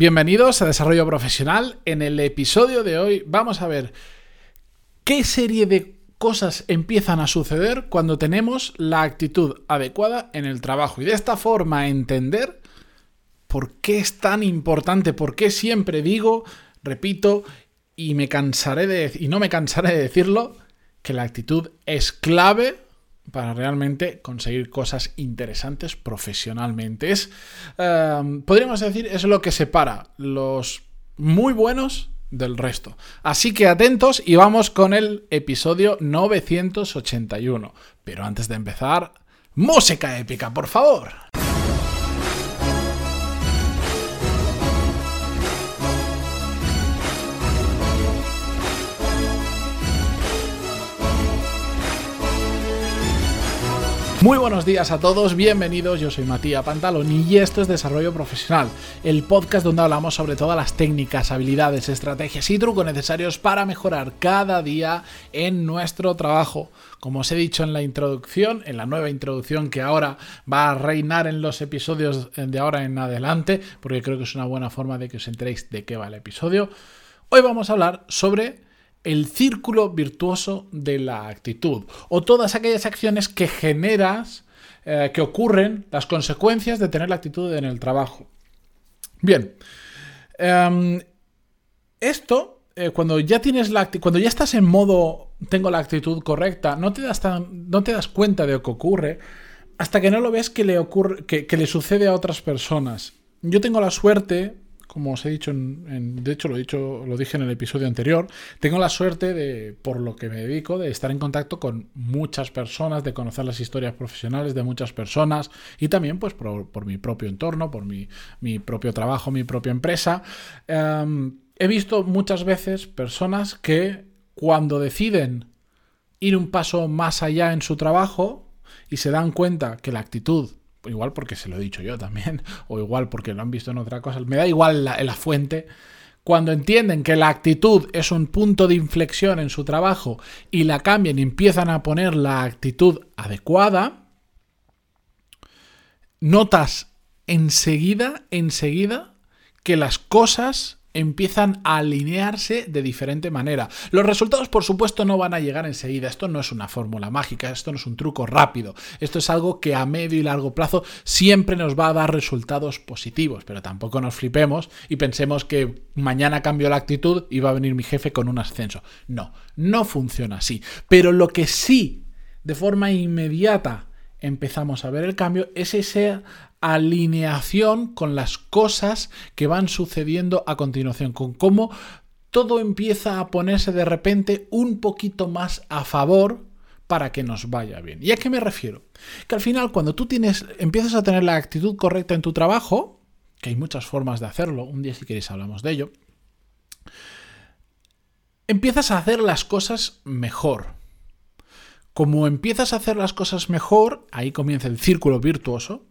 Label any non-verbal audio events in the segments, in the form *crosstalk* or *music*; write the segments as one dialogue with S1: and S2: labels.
S1: Bienvenidos a Desarrollo Profesional. En el episodio de hoy vamos a ver qué serie de cosas empiezan a suceder cuando tenemos la actitud adecuada en el trabajo y de esta forma entender por qué es tan importante, por qué siempre digo, repito y me cansaré de y no me cansaré de decirlo que la actitud es clave para realmente conseguir cosas interesantes profesionalmente. Es, eh, podríamos decir, es lo que separa los muy buenos del resto. Así que atentos y vamos con el episodio 981. Pero antes de empezar, música épica, por favor. Muy buenos días a todos, bienvenidos, yo soy Matías Pantaloni y esto es Desarrollo Profesional, el podcast donde hablamos sobre todas las técnicas, habilidades, estrategias y trucos necesarios para mejorar cada día en nuestro trabajo. Como os he dicho en la introducción, en la nueva introducción que ahora va a reinar en los episodios de ahora en adelante, porque creo que es una buena forma de que os enteréis de qué va el episodio, hoy vamos a hablar sobre el círculo virtuoso de la actitud o todas aquellas acciones que generas, eh, que ocurren, las consecuencias de tener la actitud en el trabajo. Bien, em, esto, eh, cuando ya tienes la cuando ya estás en modo tengo la actitud correcta, no te das, no te das cuenta de lo que ocurre hasta que no lo ves que le, ocurre, que le sucede a otras personas. Yo tengo la suerte, como os he dicho, en, de hecho lo, he dicho, lo dije en el episodio anterior, tengo la suerte de, por lo que me dedico, de estar en contacto con muchas personas, de conocer las historias profesionales de muchas personas y también pues por, mi propio entorno, por mi, propio trabajo, mi propia empresa. Em, he visto muchas veces personas que cuando deciden ir un paso más allá en su trabajo y se dan cuenta que la actitud igual porque se lo he dicho yo también, *laughs* o igual porque lo han visto en otra cosa, me da igual la, fuente, cuando entienden que la actitud es un punto de inflexión en su trabajo y la cambian y empiezan a poner la actitud adecuada, notas enseguida, enseguida, que las cosas empiezan a alinearse de diferente manera. Los resultados, por supuesto, no van a llegar enseguida. Esto no es una fórmula mágica, esto no es un truco rápido. Esto es algo que a medio y largo plazo siempre nos va a dar resultados positivos, pero tampoco nos flipemos y pensemos que mañana cambio la actitud y va a venir mi jefe con un ascenso. No, no funciona así. Pero lo que sí, de forma inmediata, empezamos a ver el cambio es esa alineación con las cosas que van sucediendo a continuación, con cómo todo empieza a ponerse de repente un poquito más a favor para que nos vaya bien. ¿Y a qué me refiero? Que al final cuando tú tienes empiezas a tener la actitud correcta en tu trabajo, que hay muchas formas de hacerlo, un día si queréis hablamos de ello, empiezas a hacer las cosas mejor. Como empiezas a hacer las cosas mejor, ahí comienza el círculo virtuoso,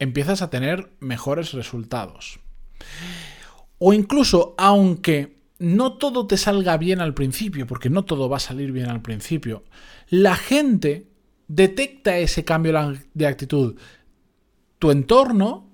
S1: empiezas a tener mejores resultados. O incluso, aunque no todo te salga bien al principio, porque no todo va a salir bien al principio, la gente detecta ese cambio de actitud. Tu entorno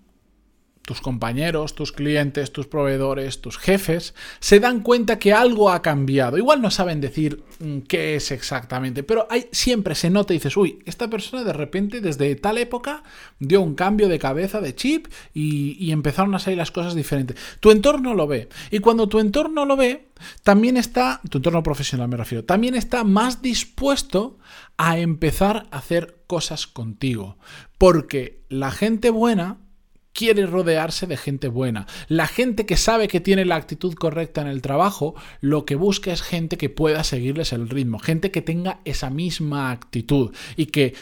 S1: tus compañeros, tus clientes, tus proveedores, tus jefes, se dan cuenta que algo ha cambiado. Igual no saben decir mm, qué es exactamente, pero siempre se nota y dices, uy, esta persona de repente desde tal época dio un cambio de cabeza, de chip, y, y empezaron a salir las cosas diferentes. Tu entorno lo ve. Y cuando tu entorno lo ve, también está, tu entorno profesional me refiero, también está más dispuesto a empezar a hacer cosas contigo. Porque la gente buena quiere rodearse de gente buena. La gente que sabe que tiene la actitud correcta en el trabajo, lo que busca es gente que pueda seguirles el ritmo, gente que tenga esa misma actitud y que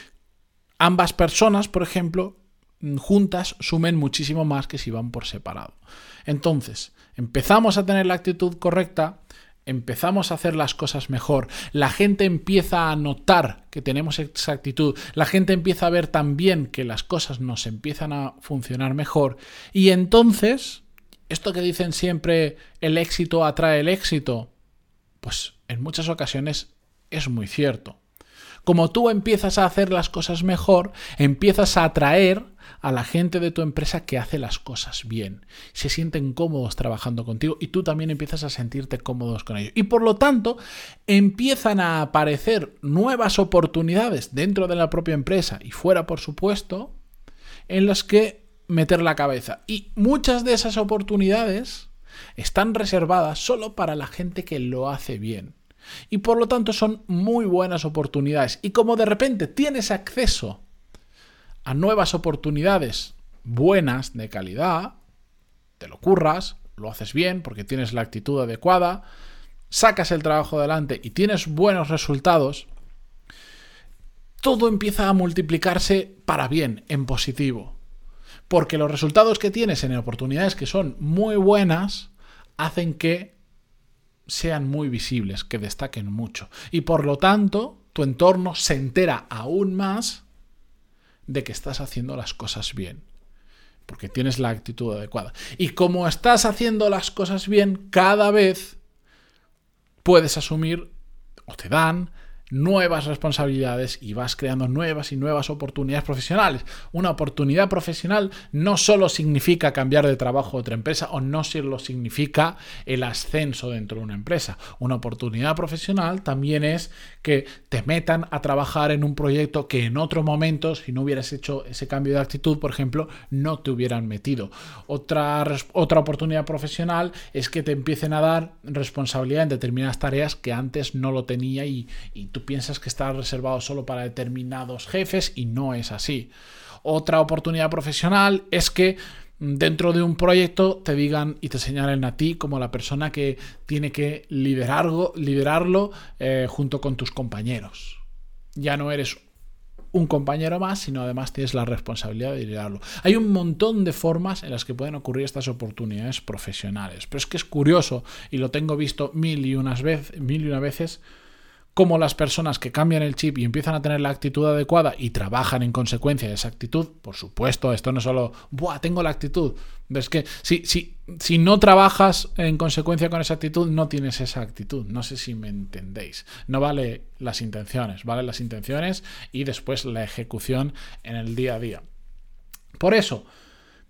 S1: ambas personas, por ejemplo, juntas sumen muchísimo más que si van por separado. Entonces, empezamos a tener la actitud correcta, empezamos a hacer las cosas mejor, la gente empieza a notar que tenemos esa actitud, la gente empieza a ver también que las cosas nos empiezan a funcionar mejor y entonces, esto que dicen siempre, el éxito atrae el éxito, pues en muchas ocasiones es muy cierto. Como tú empiezas a hacer las cosas mejor, empiezas a atraer a la gente de tu empresa que hace las cosas bien. Se sienten cómodos trabajando contigo y tú también empiezas a sentirte cómodos con ellos. Y por lo tanto, empiezan a aparecer nuevas oportunidades dentro de la propia empresa y fuera, por supuesto, en las que meter la cabeza. Y muchas de esas oportunidades están reservadas solo para la gente que lo hace bien. Y por lo tanto son muy buenas oportunidades. Y como de repente tienes acceso a nuevas oportunidades buenas, de calidad, te lo curras, lo haces bien porque tienes la actitud adecuada, sacas el trabajo adelante y tienes buenos resultados, todo empieza a multiplicarse para bien, en positivo. Porque los resultados que tienes en oportunidades que son muy buenas hacen que sean muy visibles, que destaquen mucho. Y por lo tanto, tu entorno se entera aún más de que estás haciendo las cosas bien. Porque tienes la actitud adecuada. Y como estás haciendo las cosas bien, cada vez puedes asumir o te dan nuevas responsabilidades y vas creando nuevas y nuevas oportunidades profesionales. Una oportunidad profesional no solo significa cambiar de trabajo a otra empresa o no solo significa el ascenso dentro de una empresa. Una oportunidad profesional también es que te metan a trabajar en un proyecto que en otro momento, si no hubieras hecho ese cambio de actitud, por ejemplo, no te hubieran metido. Otra, otra oportunidad profesional es que te empiecen a dar responsabilidad en determinadas tareas que antes no lo tenía y, y tú piensas que está reservado solo para determinados jefes y no es así. Otra oportunidad profesional es que dentro de un proyecto te digan y te señalen a ti como la persona que tiene que liderarlo, liderarlo eh, junto con tus compañeros. Ya no eres un compañero más, sino además tienes la responsabilidad de liderarlo. Hay un montón de formas en las que pueden ocurrir estas oportunidades profesionales, pero es que es curioso y lo tengo visto mil y unas veces, mil y una veces cómo las personas que cambian el chip y empiezan a tener la actitud adecuada y trabajan en consecuencia de esa actitud, por supuesto, esto no es solo, ¡buah, tengo la actitud! Es que si, si, si no trabajas en consecuencia con esa actitud, no tienes esa actitud. No sé si me entendéis. No vale las intenciones, vale las intenciones y después la ejecución en el día a día. Por eso,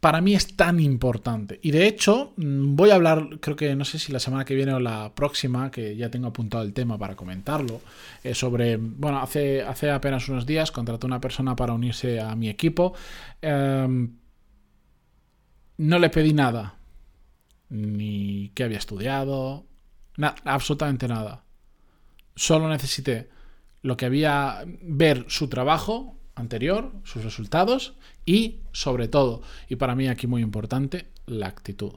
S1: para mí es tan importante. Y de hecho, mm, voy a hablar, creo que no sé si la semana que viene o la próxima, que ya tengo apuntado el tema para comentarlo, eh, sobre, bueno, hace, hace apenas unos días contraté una persona para unirse a mi equipo. Em, no le pedí nada, ni qué había estudiado, absolutamente nada. Solo necesité lo que había, ver su trabajo anterior, sus resultados y sobre todo, y para mí aquí muy importante, la actitud.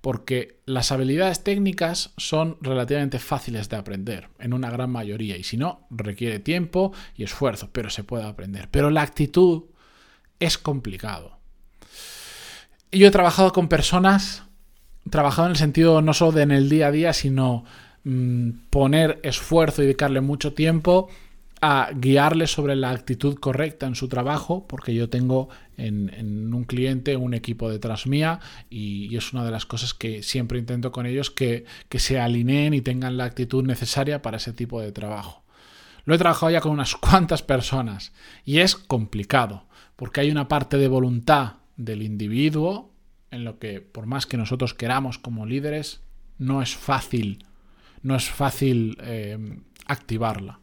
S1: Porque las habilidades técnicas son relativamente fáciles de aprender, en una gran mayoría, y si no, requiere tiempo y esfuerzo, pero se puede aprender. Pero la actitud es complicado. Yo he trabajado con personas, trabajado en el sentido no solo de en el día a día, sino mm, poner esfuerzo y dedicarle mucho tiempo a guiarles sobre la actitud correcta en su trabajo, porque yo tengo en, un cliente un equipo detrás mía y, es una de las cosas que siempre intento con ellos que, que se alineen y tengan la actitud necesaria para ese tipo de trabajo. Lo he trabajado ya con unas *laughs* cuantas personas y es complicado, porque hay una parte de voluntad del individuo en lo que, por más que nosotros queramos como líderes, no es fácil, no es fácil eh, activarla.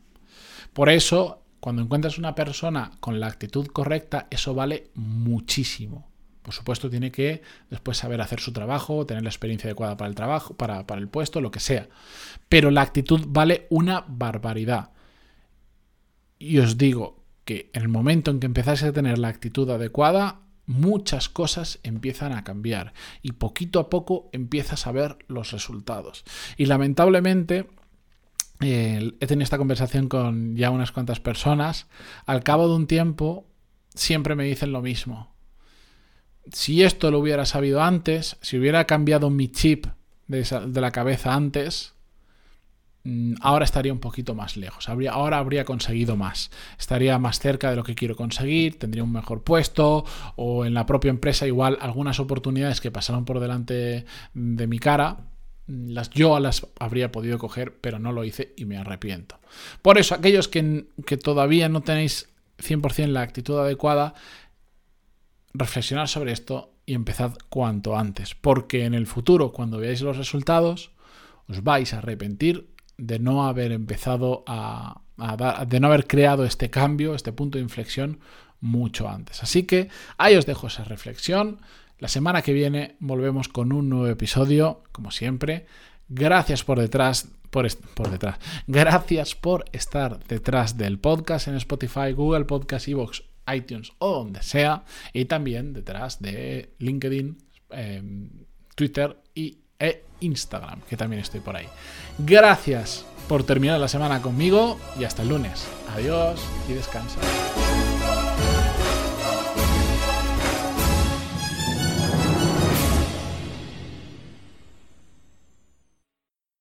S1: Por eso, cuando encuentras una persona con la actitud correcta, eso vale muchísimo. Por supuesto, tiene que después saber hacer su trabajo, tener la experiencia adecuada para el trabajo, para, para el puesto, lo que sea. Pero la actitud vale una barbaridad. Y os digo que en el momento en que empezáis a tener la actitud adecuada, muchas cosas empiezan a cambiar y poquito a poco empiezas a ver los resultados. Y lamentablemente he tenido esta conversación con ya unas cuantas personas, al cabo de un tiempo siempre me dicen lo mismo. Si esto lo hubiera sabido antes, si hubiera cambiado mi chip de, la cabeza antes, mm, ahora estaría un poquito más lejos, ahora habría conseguido más, estaría más cerca de lo que quiero conseguir, tendría un mejor puesto o en la propia empresa igual algunas oportunidades que pasaron por delante de mi cara las, yo las habría podido coger, pero no lo hice y me arrepiento. Por eso, aquellos que, que todavía no tenéis 100% la actitud adecuada, reflexionar sobre esto y empezad cuanto antes, porque en el futuro, cuando veáis los resultados, os vais a arrepentir de no haber empezado a, de no haber creado este cambio, este punto de inflexión mucho antes. Así que ahí os dejo esa reflexión. La semana que viene volvemos con un nuevo episodio, como siempre. Gracias por detrás, por, detrás. Gracias por estar detrás del podcast en Spotify, Google Podcast, Evox, iTunes o donde sea. Y también detrás de LinkedIn, em, Twitter y, e Instagram, que también estoy por ahí. Gracias por terminar la semana conmigo y hasta el lunes. Adiós y descansa.